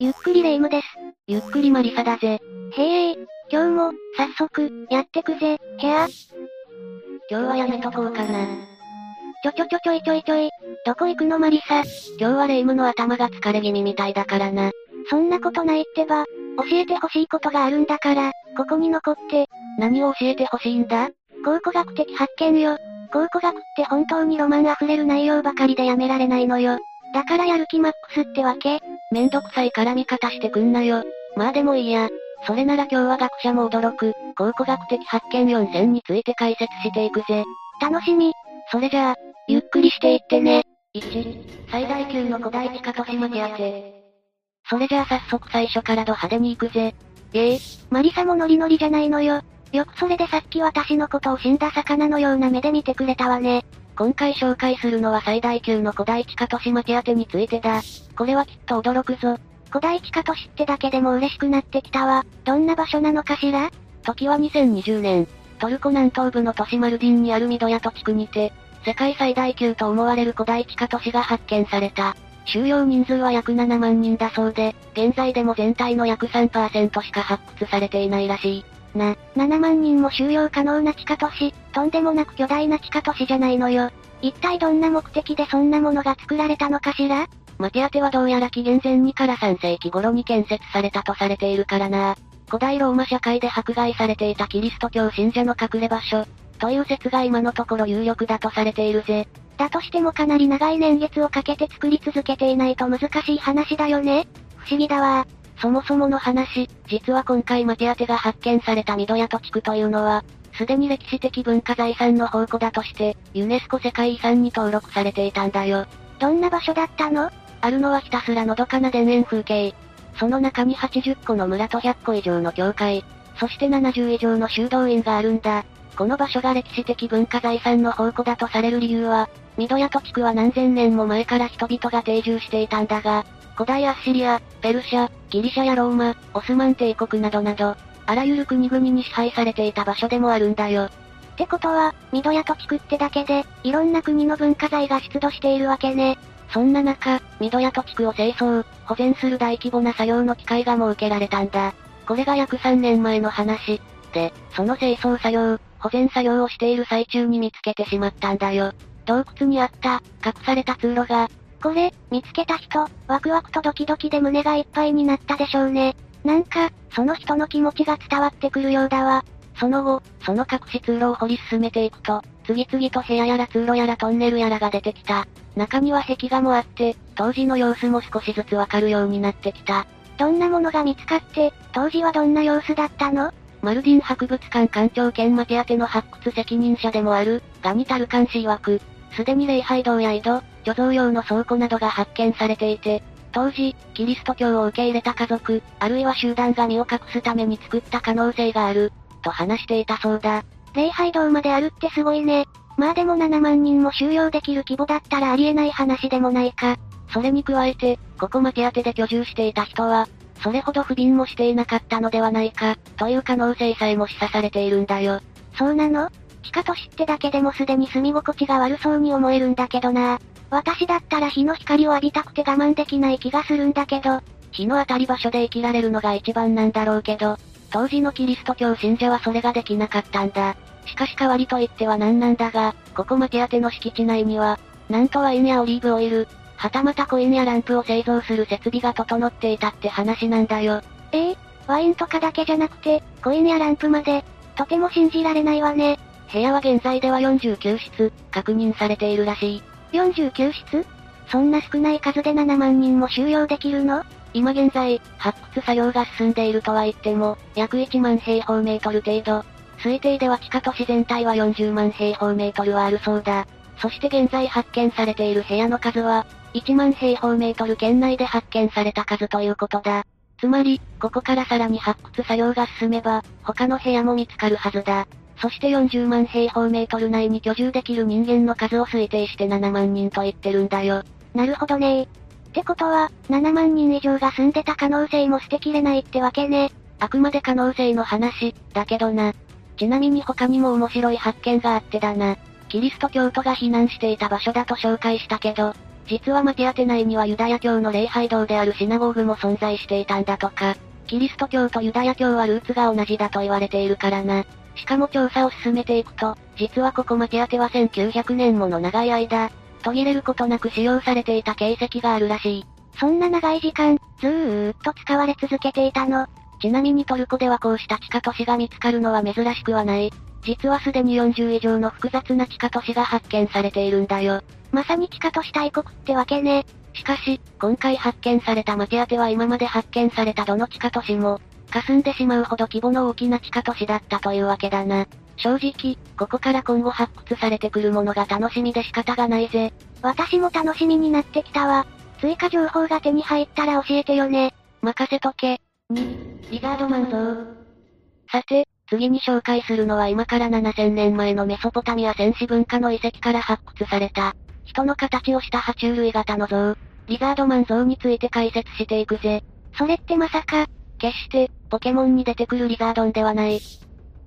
ゆっくりレ夢ムです。ゆっくりマリサだぜ。へえ、今日も、早速、やってくぜ、ヘア。今日はやめとこうかな。ちょちょちょちょいちょいちょい、どこ行くのマリサ？今日はレ夢ムの頭が疲れ気味みたいだからな。そんなことないってば、教えてほしいことがあるんだから、ここに残って。何を教えてほしいんだ？考古学的発見よ。考古学って本当にロマン溢れる内容ばかりでやめられないのよ。だからやる気マックスってわけめんどくさい絡み方してくんなよ。まあでもいいや。それなら今日は学者も驚く、考古学的発見4000について解説していくぜ。楽しみ。それじゃあ、ゆっくりしていってね。1、最大級の古代地下都市マテアテ。それじゃあ早速最初からド派手に行くぜ。ええマリサもノリノリじゃないのよ。よくそれでさっき私のことを死んだ魚のような目で見てくれたわね。今回紹介するのは最大級の古代地下都市マテアテについてだ。これはきっと驚くぞ。古代地下都市ってだけでも嬉しくなってきたわ。どんな場所なのかしら？時は2020年、トルコ南東部の都市マルディンにあるミドヤト地区にて、世界最大級と思われる古代地下都市が発見された。収容人数は約7万人だそうで、現在でも全体の約3%しか発掘されていないらしい。な、7万人も収容可能な地下都市、とんでもなく巨大な地下都市じゃないのよ。一体どんな目的でそんなものが作られたのかしら？マテアテはどうやら紀元前2から3世紀頃に建設されたとされているからな。古代ローマ社会で迫害されていたキリスト教信者の隠れ場所、という説が今のところ有力だとされているぜ。だとしてもかなり長い年月をかけて作り続けていないと難しい話だよね不思議だわ。そもそもの話、実は今回マテアテが発見されたミドヤト地区というのは、すでに歴史的文化財産の宝庫だとして、ユネスコ世界遺産に登録されていたんだよ。どんな場所だったの？あるのはひたすらのどかな田園風景。その中に80個の村と100個以上の教会、そして70以上の修道院があるんだ。この場所が歴史的文化財産の宝庫だとされる理由は、ミドヤト地区は何千年も前から人々が定住していたんだが、古代アッシリア、ペルシャ、ギリシャやローマ、オスマン帝国などなど、あらゆる国々に支配されていた場所でもあるんだよ。ってことは、ミドヤト地区ってだけで、いろんな国の文化財が出土しているわけね。そんな中、ミドヤト地区を清掃、保全する大規模な作業の機会が設けられたんだ。これが約3年前の話。で、その清掃作業、保全作業をしている最中に見つけてしまったんだよ。洞窟にあった、隠された通路が、これ、見つけた人、ワクワクとドキドキで胸がいっぱいになったでしょうね。なんか、その人の気持ちが伝わってくるようだわ。その後、その隠し通路を掘り進めていくと、次々と部屋やら通路やらトンネルやらが出てきた。中には壁画もあって、当時の様子も少しずつわかるようになってきた。どんなものが見つかって、当時はどんな様子だったの？マルディン博物館館長兼マテアテの発掘責任者でもある、ガニタルカン氏曰く、すでに礼拝堂や井戸、貯蔵用の倉庫などが発見されていて、当時、キリスト教を受け入れた家族、あるいは集団が身を隠すために作った可能性がある、と話していたそうだ。礼拝堂まであるってすごいね。まあでも7万人も収容できる規模だったらありえない話でもないか。それに加えて、ここま手当てで居住していた人は、それほど不憫もしていなかったのではないか、という可能性さえも示唆されているんだよ。そうなの？地下都市ってだけでもすでに住み心地が悪そうに思えるんだけどな。私だったら日の光を浴びたくて我慢できない気がするんだけど、日の当たり場所で生きられるのが一番なんだろうけど、当時のキリスト教信者はそれができなかったんだ。しかし代わりと言っては何なんだが、ここマテアテの敷地内には、なんとワインやオリーブオイル、はたまたコインやランプを製造する設備が整っていたって話なんだよ。ええ、ワインとかだけじゃなくて、コインやランプまで、とても信じられないわね。部屋は現在では49室、確認されているらしい。49室？そんな少ない数で7万人も収容できるの？今現在、発掘作業が進んでいるとは言っても、約1万平方メートル程度。推定では地下都市全体は40万平方メートルはあるそうだ。そして現在発見されている部屋の数は、1万平方メートル圏内で発見された数ということだ。つまり、ここからさらに発掘作業が進めば、他の部屋も見つかるはずだ。そして40万平方メートル内に居住できる人間の数を推定して7万人と言ってるんだよ。なるほどねってことは、7万人以上が住んでた可能性も捨てきれないってわけね。あくまで可能性の話、だけどな。ちなみに他にも面白い発見があってだな。キリスト教徒が避難していた場所だと紹介したけど、実はマティアテ内にはユダヤ教の礼拝堂であるシナゴーグも存在していたんだとか。キリスト教とユダヤ教はルーツが同じだと言われているからな。しかも調査を進めていくと、実はここマティアテは1900年もの長い間、途切れることなく使用されていた形跡があるらしい。そんな長い時間、ずーっと使われ続けていたの。ちなみにトルコではこうした地下都市が見つかるのは珍しくはない。実はすでに40以上の複雑な地下都市が発見されているんだよ。まさに地下都市大国ってわけね。しかし、今回発見されたマティアテは今まで発見されたどの地下都市も、霞んでしまうほど規模の大きな地下都市だったというわけだな。正直、ここから今後発掘されてくるものが楽しみで仕方がないぜ。私も楽しみになってきたわ。追加情報が手に入ったら教えてよね。任せとけ。2、リザードマン像。さて、次に紹介するのは今から7000年前のメソポタミア戦士文化の遺跡から発掘された、人の形をした爬虫類型の像、リザードマン像について解説していくぜ。それってまさか、決して、ポケモンに出てくるリザードンではない。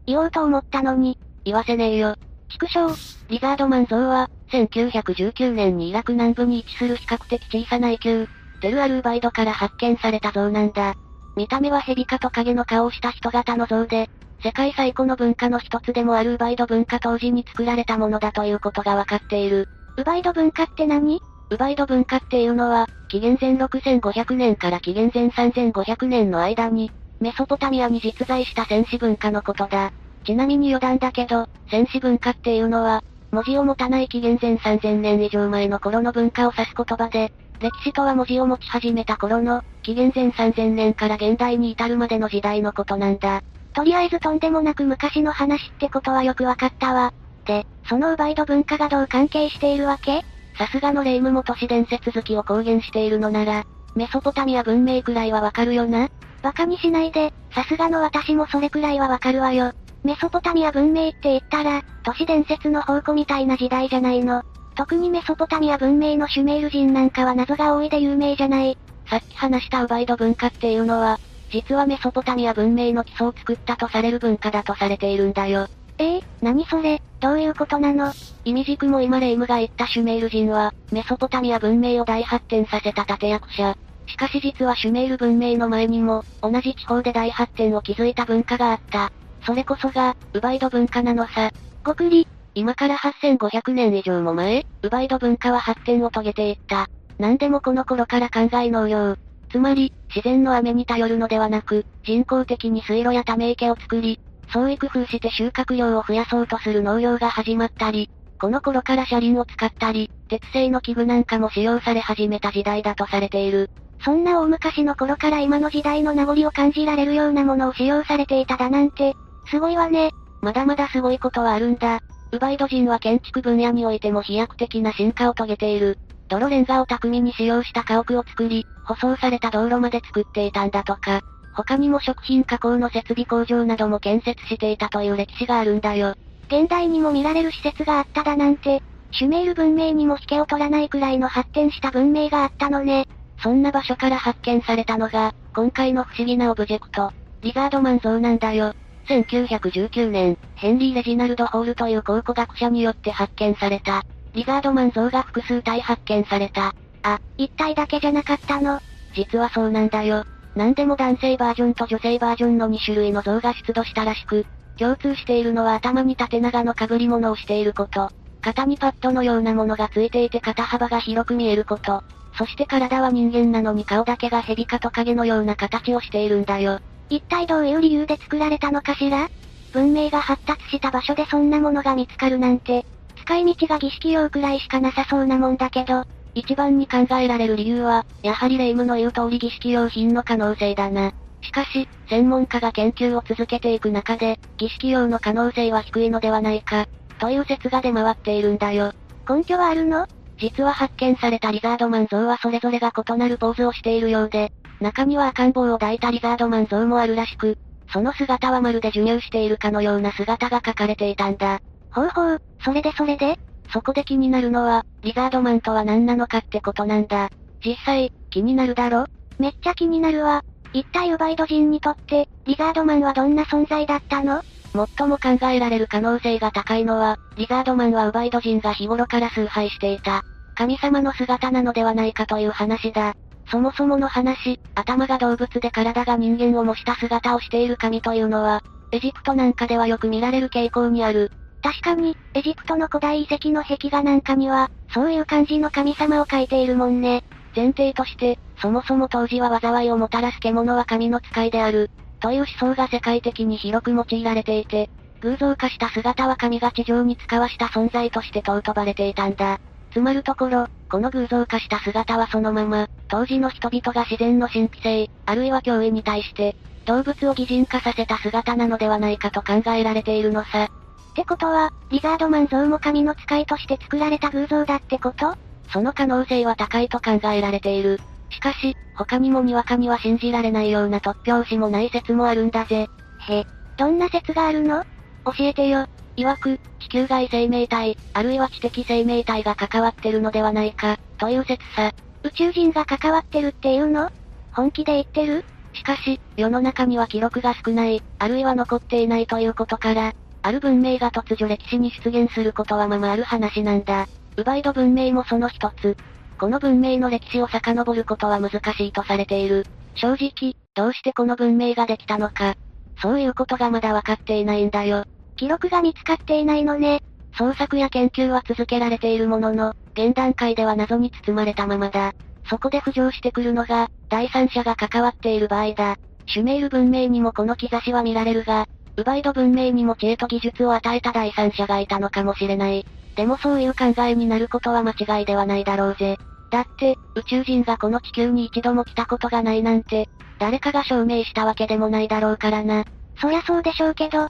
言おうと思ったのに。言わせねえよ。畜生。リザードマン像は、1919年にイラク南部に位置する比較的小さな遺丘、テルアルーバイドから発見された像なんだ。見た目は蛇かトカゲの顔をした人型の像で、世界最古の文化の一つでもあるウバイド文化当時に作られたものだということがわかっている。ウバイド文化って何？ウバイド文化っていうのは、紀元前6500年から紀元前3500年の間に、メソポタミアに実在した戦士文化のことだ。ちなみに余談だけど、戦士文化っていうのは、文字を持たない紀元前3000年以上前の頃の文化を指す言葉で、歴史とは文字を持ち始めた頃の、紀元前3000年から現代に至るまでの時代のことなんだ。とりあえずとんでもなく昔の話ってことはよくわかったわ。で、そのウバイド文化がどう関係しているわけ？さすがのレイムも都市伝説好きを公言しているのなら、メソポタミア文明くらいはわかるよな？バカにしないで、さすがの私もそれくらいはわかるわよ。メソポタミア文明って言ったら、都市伝説の宝庫みたいな時代じゃないの。特にメソポタミア文明のシュメール人なんかは謎が多いで有名じゃない。さっき話したウバイド文化っていうのは、実はメソポタミア文明の基礎を作ったとされる文化だとされているんだよ。ええー、何それ、どういうことなの？意味軸も今レイムが言ったシュメール人は、メソポタミア文明を大発展させた立役者。しかし実はシュメール文明の前にも、同じ地方で大発展を築いた文化があった。それこそが、ウバイド文化なのさ。ごくり。今から8500年以上も前、ウバイド文化は発展を遂げていった。何でもこの頃から考え農業。つまり、自然の雨に頼るのではなく、人工的に水路やため池を作り、創意工夫して収穫量を増やそうとする農業が始まったり、この頃から車輪を使ったり、鉄製の器具なんかも使用され始めた時代だとされている。そんな大昔の頃から今の時代の名残を感じられるようなものを使用されていただなんて、すごいわね。まだまだすごいことはあるんだ。ウバイド人は建築分野においても飛躍的な進化を遂げている。泥レンガを巧みに使用した家屋を作り、舗装された道路まで作っていたんだとか。他にも食品加工の設備工場なども建設していたという歴史があるんだよ。現代にも見られる施設があっただなんて、シュメール文明にも引けを取らないくらいの発展した文明があったのね。そんな場所から発見されたのが、今回の不思議なオブジェクト、リザードマン像なんだよ。1919年、ヘンリー・レジナルド・ホールという考古学者によって発見された、リザードマン像が複数体発見された。あ、一体だけじゃなかったの？実はそうなんだよ。何でも男性バージョンと女性バージョンの2種類の像が出土したらしく、共通しているのは頭に縦長の被り物をしていること。肩にパッドのようなものがついていて肩幅が広く見えること。そして体は人間なのに顔だけが蛇かトカゲのような形をしているんだよ。一体どういう理由で作られたのかしら？文明が発達した場所でそんなものが見つかるなんて、使い道が儀式用くらいしかなさそうなもんだけど、一番に考えられる理由は、やはりレイムの言う通り儀式用品の可能性だな。しかし、専門家が研究を続けていく中で、儀式用の可能性は低いのではないか、という説が出回っているんだよ。根拠はあるの？実は発見されたリザードマン像はそれぞれが異なるポーズをしているようで、中には赤ん坊を抱いたリザードマン像もあるらしく、その姿はまるで授乳しているかのような姿が描かれていたんだ。ほうほう、それでそれで？そこで気になるのは、リザードマンとは何なのかってことなんだ。実際、気になるだろ？めっちゃ気になるわ。一体ウバイド人にとって、リザードマンはどんな存在だったの？最も考えられる可能性が高いのは、リザードマンはウバイド人が日頃から崇拝していた。神様の姿なのではないかという話だ。そもそもの話、頭が動物で体が人間を模した姿をしている神というのは、エジプトなんかではよく見られる傾向にある。確かに、エジプトの古代遺跡の壁画なんかには、そういう感じの神様を描いているもんね。前提として、そもそも当時は災いをもたらす獣は神の使いである、という思想が世界的に広く用いられていて、偶像化した姿は神が地上に使わした存在として尊ばれていたんだ。つまるところ、この偶像化した姿はそのまま、当時の人々が自然の神秘性、あるいは脅威に対して、動物を擬人化させた姿なのではないかと考えられているのさ。ってことは、リザードマン像も神の使いとして作られた偶像だってこと？その可能性は高いと考えられている。しかし、他にもにわかには信じられないような突拍子もない説もあるんだぜ。へ、どんな説があるの？教えてよ。曰く、地球外生命体、あるいは知的生命体が関わってるのではないか、という説さ。宇宙人が関わってるっていうの？本気で言ってる？しかし、世の中には記録が少ない、あるいは残っていないということから、ある文明が突如歴史に出現することはままある話なんだ。ウバイド文明もその一つ。この文明の歴史を遡ることは難しいとされている。正直、どうしてこの文明ができたのか。そういうことがまだわかっていないんだよ。記録が見つかっていないのね。捜索や研究は続けられているものの、現段階では謎に包まれたままだ。そこで浮上してくるのが、第三者が関わっている場合だ。シュメール文明にもこの兆しは見られるが、ウバイド文明にも知恵と技術を与えた第三者がいたのかもしれない。でもそういう考えになることは間違いではないだろうぜ。だって、宇宙人がこの地球に一度も来たことがないなんて、誰かが証明したわけでもないだろうからな。そりゃそうでしょうけど、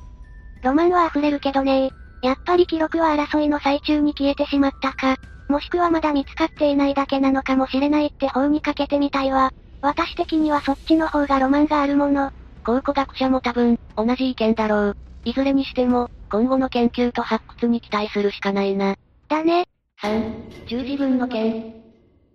ロマンは溢れるけどねやっぱり記録は争いの最中に消えてしまったか、もしくはまだ見つかっていないだけなのかもしれないって方にかけてみたいわ。私的にはそっちの方がロマンがあるもの。考古学者も多分、同じ意見だろう。いずれにしても、今後の研究と発掘に期待するしかないな。だね。3、十字軍の件。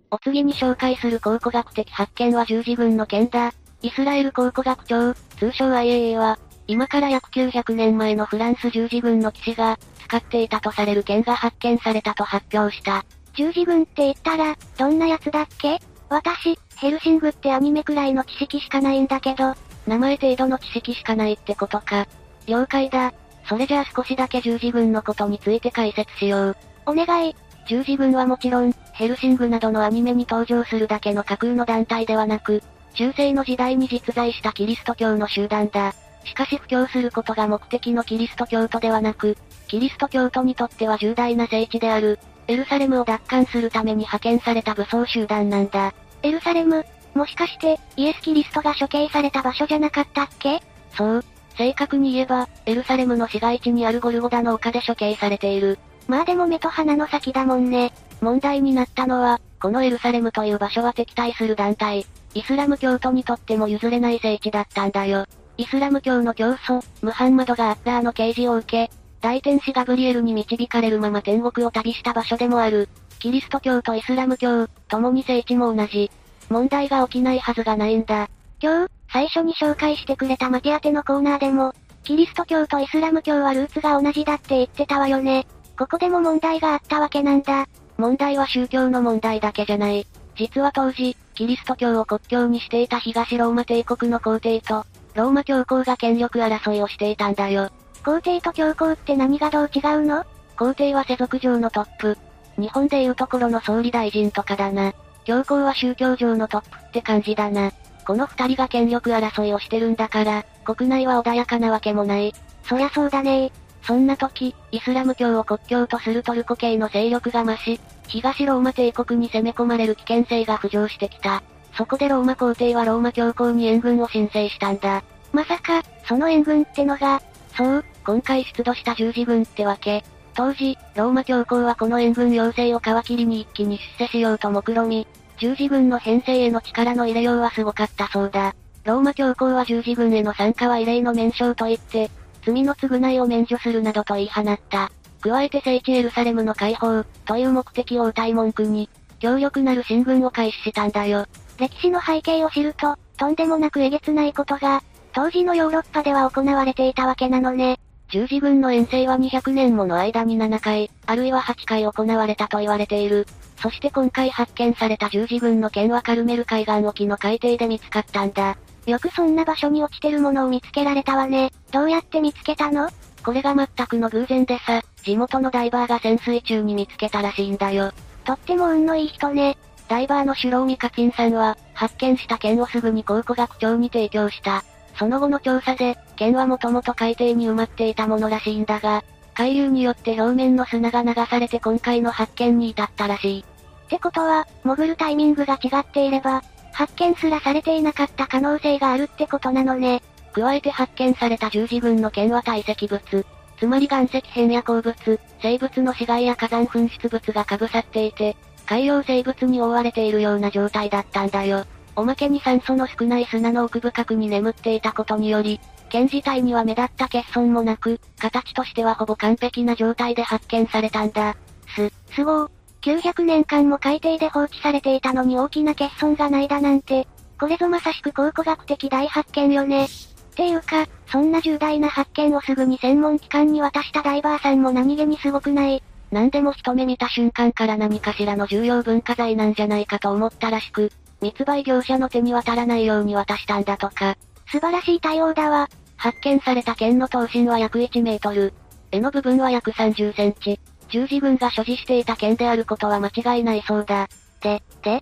お次に紹介する考古学的発見は十字軍の件だ。イスラエル考古学庁、通称 IAA は、今から約900年前のフランス十字軍の騎士が、使っていたとされる剣が発見されたと発表した。十字軍って言ったら、どんなやつだっけ？私、ヘルシングってアニメくらいの知識しかないんだけど、名前程度の知識しかないってことか。了解だ。それじゃあ少しだけ十字軍のことについて解説しよう。お願い。十字軍はもちろん、ヘルシングなどのアニメに登場するだけの架空の団体ではなく、中世の時代に実在したキリスト教の集団だ。しかし布教することが目的のキリスト教徒ではなく、キリスト教徒にとっては重大な聖地である、エルサレムを奪還するために派遣された武装集団なんだ。エルサレムもしかして、イエス・キリストが処刑された場所じゃなかったっけ？そう。正確に言えば、エルサレムの市街地にあるゴルゴダの丘で処刑されている。まあでも目と鼻の先だもんね。問題になったのは、このエルサレムという場所は敵対する団体、イスラム教徒にとっても譲れない聖地だったんだよ。イスラム教の教祖、ムハンマドがアッラーの啓示を受け、大天使ガブリエルに導かれるまま天国を旅した場所でもある。キリスト教とイスラム教、共に聖地も同じ。問題が起きないはずがないんだ。今日、最初に紹介してくれたマティアテのコーナーでも、キリスト教とイスラム教はルーツが同じだって言ってたわよね。ここでも問題があったわけなんだ。問題は宗教の問題だけじゃない。実は当時、キリスト教を国教にしていた東ローマ帝国の皇帝と、ローマ教皇が権力争いをしていたんだよ。皇帝と教皇って何がどう違うの？皇帝は世俗上のトップ。日本でいうところの総理大臣とかだな。教皇は宗教上のトップって感じだな。この二人が権力争いをしてるんだから、国内は穏やかなわけもない。そりゃそうだねそんな時、イスラム教を国教とするトルコ系の勢力が増し、東ローマ帝国に攻め込まれる危険性が浮上してきた。そこでローマ皇帝はローマ教皇に援軍を申請したんだ。まさか、その援軍ってのが、そう、今回出土した十字軍ってわけ。当時、ローマ教皇はこの援軍要請を皮切りに一気に出世しようと目論み、十字軍の編成への力の入れようはすごかったそうだ。ローマ教皇は十字軍への参加は異例の免賞と言って、罪の償いを免除するなどと言い放った。加えて聖地エルサレムの解放、という目的を歌い文句に、強力なる進軍を開始したんだよ。歴史の背景を知ると、とんでもなくえげつないことが、当時のヨーロッパでは行われていたわけなのね。十字軍の遠征は200年もの間に7回、あるいは8回行われたと言われている。そして今回発見された十字軍の剣はカルメル海岸沖の海底で見つかったんだ。よくそんな場所に落ちてるものを見つけられたわね。どうやって見つけたの？これが全くの偶然でさ、地元のダイバーが潜水中に見つけたらしいんだよ。とっても運のいい人ね。ダイバーのシュローミカチンさんは、発見した剣をすぐに考古学長に提供した。その後の調査で、剣はもともと海底に埋まっていたものらしいんだが、海流によって表面の砂が流されて今回の発見に至ったらしい。ってことは、潜るタイミングが違っていれば、発見すらされていなかった可能性があるってことなのね。加えて発見された十字軍の剣は堆積物。つまり岩石片や鉱物、生物の死骸や火山噴出物が被さっていて、海洋生物に覆われているような状態だったんだよ。おまけに酸素の少ない砂の奥深くに眠っていたことにより、剣自体には目立った欠損もなく、形としてはほぼ完璧な状態で発見されたんだ。す、すごー。900年間も海底で放置されていたのに大きな欠損がないだなんて、これぞまさしく考古学的大発見よね。っていうか、そんな重大な発見をすぐに専門機関に渡したダイバーさんも何気にすごくない何でも一目見た瞬間から何かしらの重要文化財なんじゃないかと思ったらしく、密売業者の手に渡らないように渡したんだとか。素晴らしい対応だわ。発見された剣の頭身は約1メートル。柄の部分は約30センチ。十字軍が所持していた剣であることは間違いないそうだ。で、で？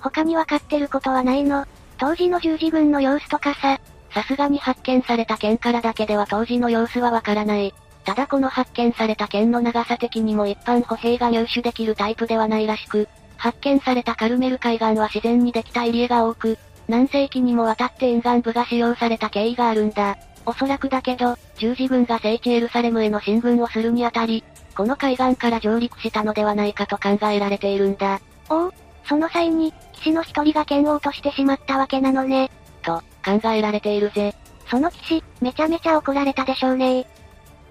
他にわかってることはないの？当時の十字軍の様子とかさ。さすがに発見された剣からだけでは当時の様子はわからない。ただこの発見された剣の長さ的にも一般歩兵が入手できるタイプではないらしく、発見されたカルメル海岸は自然にできた入り江が多く、何世紀にもわたって沿岸部が使用された経緯があるんだ。おそらくだけど、十字軍が聖地エルサレムへの進軍をするにあたり、この海岸から上陸したのではないかと考えられているんだ。おお、その際に、騎士の一人が剣を落としてしまったわけなのね。と、考えられているぜ。その騎士、めちゃめちゃ怒られたでしょうね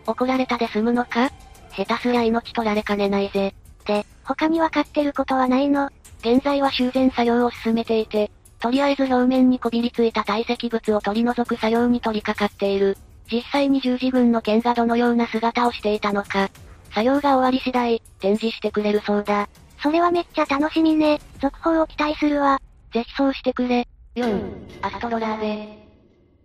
怒られたで済むのか？下手すりゃ命取られかねないぜ。で、他にわかってることはないの現在は修繕作業を進めていて、とりあえず表面にこびりついた堆積物を取り除く作業に取り掛かっている。実際に十字軍の剣がどのような姿をしていたのか。作業が終わり次第、展示してくれるそうだ。それはめっちゃ楽しみね。続報を期待するわ。ぜひそうしてくれ。4、アストロラーベ。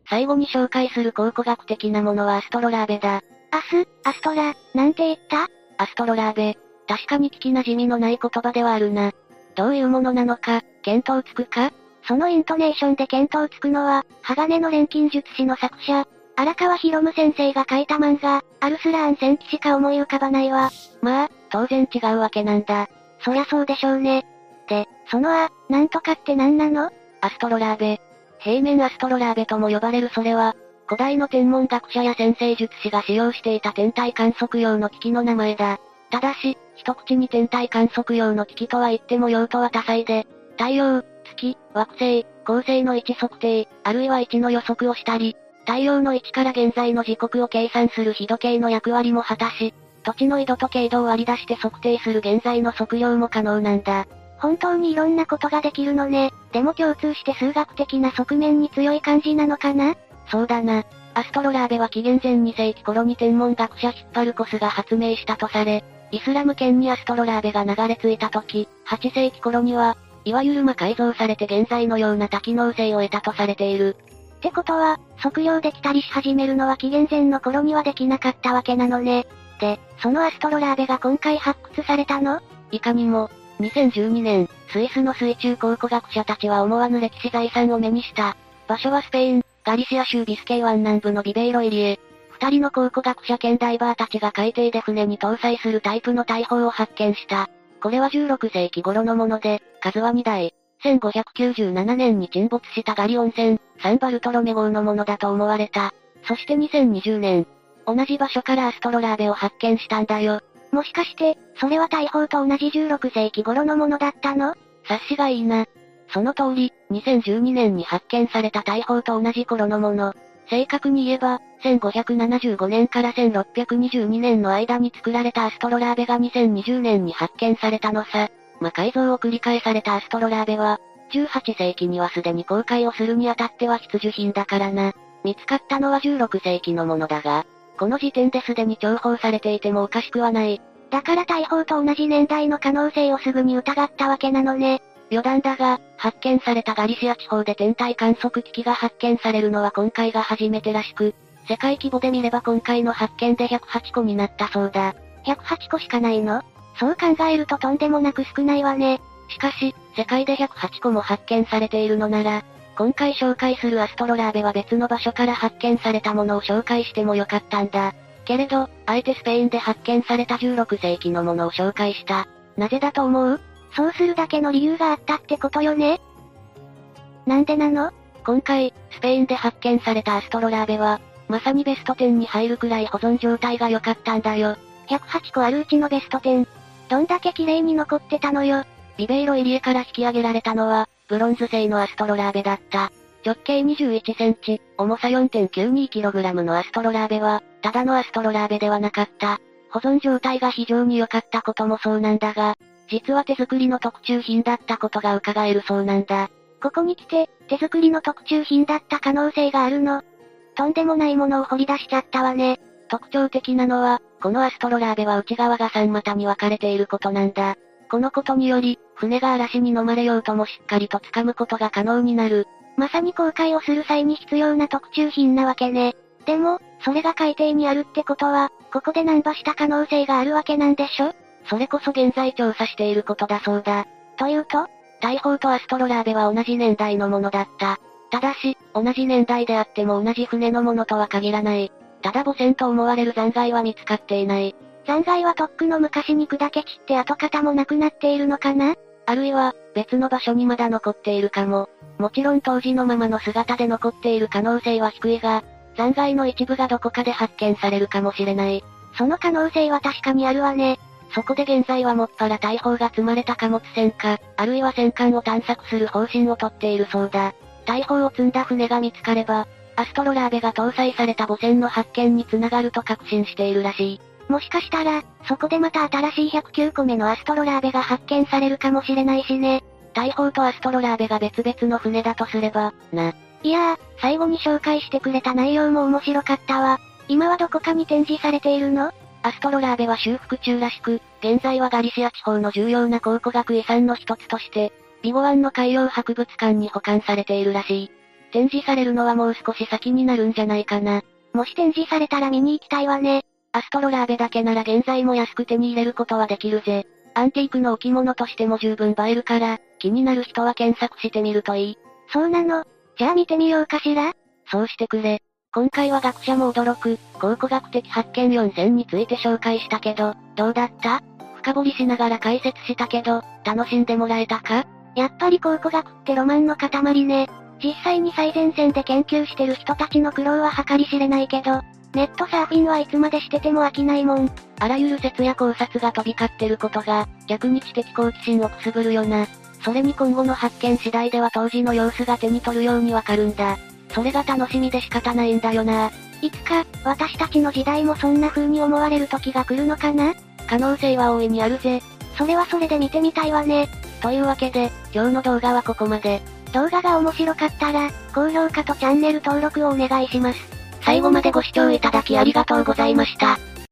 最後に紹介する考古学的なものはアストロラーベだ。アス、アストラ、なんて言った？アストロラーベ。確かに聞き馴染みのない言葉ではあるな。どういうものなのか、見当つくか？そのイントネーションで見当つくのは、鋼の錬金術師の作者、荒川博夢先生が書いた漫画、アルスラーン戦記しか思い浮かばないわ。まあ、当然違うわけなんだ。そりゃそうでしょうね。で、そのあ、なんとかって何なの？アストロラーベ。平面アストロラーベとも呼ばれるそれは、古代の天文学者や先生術師が使用していた天体観測用の機器の名前だ。ただし、一口に天体観測用の機器とは言っても用途は多彩で、太陽、月、惑星、恒星の位置測定、あるいは位置の予測をしたり、太陽の位置から現在の時刻を計算する日時計の役割も果たし、土地の緯度と経度を割り出して測定する現在の測量も可能なんだ。本当にいろんなことができるのね。でも共通して数学的な側面に強い感じなのかな？そうだな。アストロラーベは紀元前2世紀頃に天文学者ヒッパルコスが発明したとされ、イスラム圏にアストロラーベが流れ着いた時、8世紀頃には、いわゆる魔改造されて現在のような多機能性を得たとされている。ってことは、測量できたりし始めるのは紀元前の頃にはできなかったわけなのね。で、そのアストロラーベが今回発掘されたの？いかにも、2012年、スイスの水中考古学者たちは思わぬ歴史財産を目にした。場所はスペイン、ガリシア州ビスケイ湾南部のビベイロ入りへ。二人の考古学者兼ダイバーたちが海底で船に搭載するタイプの大砲を発見した。これは16世紀頃のもので、数は2台。1597年に沈没したガリ温泉、サンバルトロメ号のものだと思われた。そして2020年、同じ場所からアストロラーベを発見したんだよ。もしかして、それは大砲と同じ16世紀頃のものだったの？察しがいいな。その通り、2012年に発見された大砲と同じ頃のもの。正確に言えば、1575年から1622年の間に作られたアストロラーベが2020年に発見されたのさ。魔改造を繰り返されたアストロラーベは、18世紀にはすでに公開をするにあたっては必需品だからな。見つかったのは16世紀のものだが、この時点ですでに重宝されていてもおかしくはない。だから大砲と同じ年代の可能性をすぐに疑ったわけなのね。余談だが、発見されたガリシア地方で天体観測機器が発見されるのは今回が初めてらしく、世界規模で見れば今回の発見で108個になったそうだ。108個しかないの？そう考えるととんでもなく少ないわね。しかし、世界で108個も発見されているのなら、今回紹介するアストロラーベは別の場所から発見されたものを紹介してもよかったんだ。けれど、あえてスペインで発見された16世紀のものを紹介した。なぜだと思う？そうするだけの理由があったってことよね？なんでなの？今回、スペインで発見されたアストロラーベは、まさにベスト10に入るくらい保存状態が良かったんだよ。108個あるうちのベスト10。どんだけ綺麗に残ってたのよ。リベイロ入江から引き上げられたのは、ブロンズ製のアストロラーベだった。直径21センチ、重さ 4.92kg のアストロラーベは、ただのアストロラーベではなかった。保存状態が非常に良かったこともそうなんだが、実は手作りの特注品だったことが伺えるそうなんだ。ここに来て、手作りの特注品だった可能性があるの。とんでもないものを掘り出しちゃったわね。特徴的なのは、このアストロラーベは内側が3股に分かれていることなんだ。このことにより、船が嵐に飲まれようともしっかりと掴むことが可能になる。まさに航海をする際に必要な特注品なわけね。でも、それが海底にあるってことは、ここで難破した可能性があるわけなんでしょ？それこそ現在調査していることだそうだ。というと大砲とアストロラーベは同じ年代のものだった。ただし、同じ年代であっても同じ船のものとは限らない。ただ母船と思われる残骸は見つかっていない。残骸はとっくの昔に砕け散って跡形もなくなっているのかな？あるいは、別の場所にまだ残っているかも。もちろん当時のままの姿で残っている可能性は低いが、残骸の一部がどこかで発見されるかもしれない。その可能性は確かにあるわね。そこで現在はもっぱら大砲が積まれた貨物船か、あるいは戦艦を探索する方針をとっているそうだ。大砲を積んだ船が見つかれば、アストロラーベが搭載された母船の発見につながると確信しているらしい。もしかしたら、そこでまた新しい109個目のアストロラーベが発見されるかもしれないしね。大砲とアストロラーベが別々の船だとすれば、な。いやー、最後に紹介してくれた内容も面白かったわ。今はどこかに展示されているの？アストロラーベは修復中らしく、現在はガリシア地方の重要な考古学遺産の一つとして、ビゴワンの海洋博物館に保管されているらしい。展示されるのはもう少し先になるんじゃないかな。もし展示されたら見に行きたいわね。アストロラーベだけなら現在も安く手に入れることはできるぜ。アンティークの置物としても十分映えるから、気になる人は検索してみるといい。そうなの？じゃあ見てみようかしらそうしてくれ。今回は学者も驚く、考古学的発見4000について紹介したけど、どうだった？深掘りしながら解説したけど、楽しんでもらえたか？やっぱり考古学ってロマンの塊ね。実際に最前線で研究してる人たちの苦労は計り知れないけど、ネットサーフィンはいつまでしてても飽きないもん。あらゆる説や考察が飛び交ってることが、逆に知的好奇心をくすぐるよな。それに今後の発見次第では当時の様子が手に取るようにわかるんだ。それが楽しみで仕方ないんだよな。いつか、私たちの時代もそんな風に思われる時が来るのかな？可能性は大いにあるぜ。それはそれで見てみたいわね。というわけで、今日の動画はここまで。動画が面白かったら、高評価とチャンネル登録をお願いします。最後までご視聴いただきありがとうございました。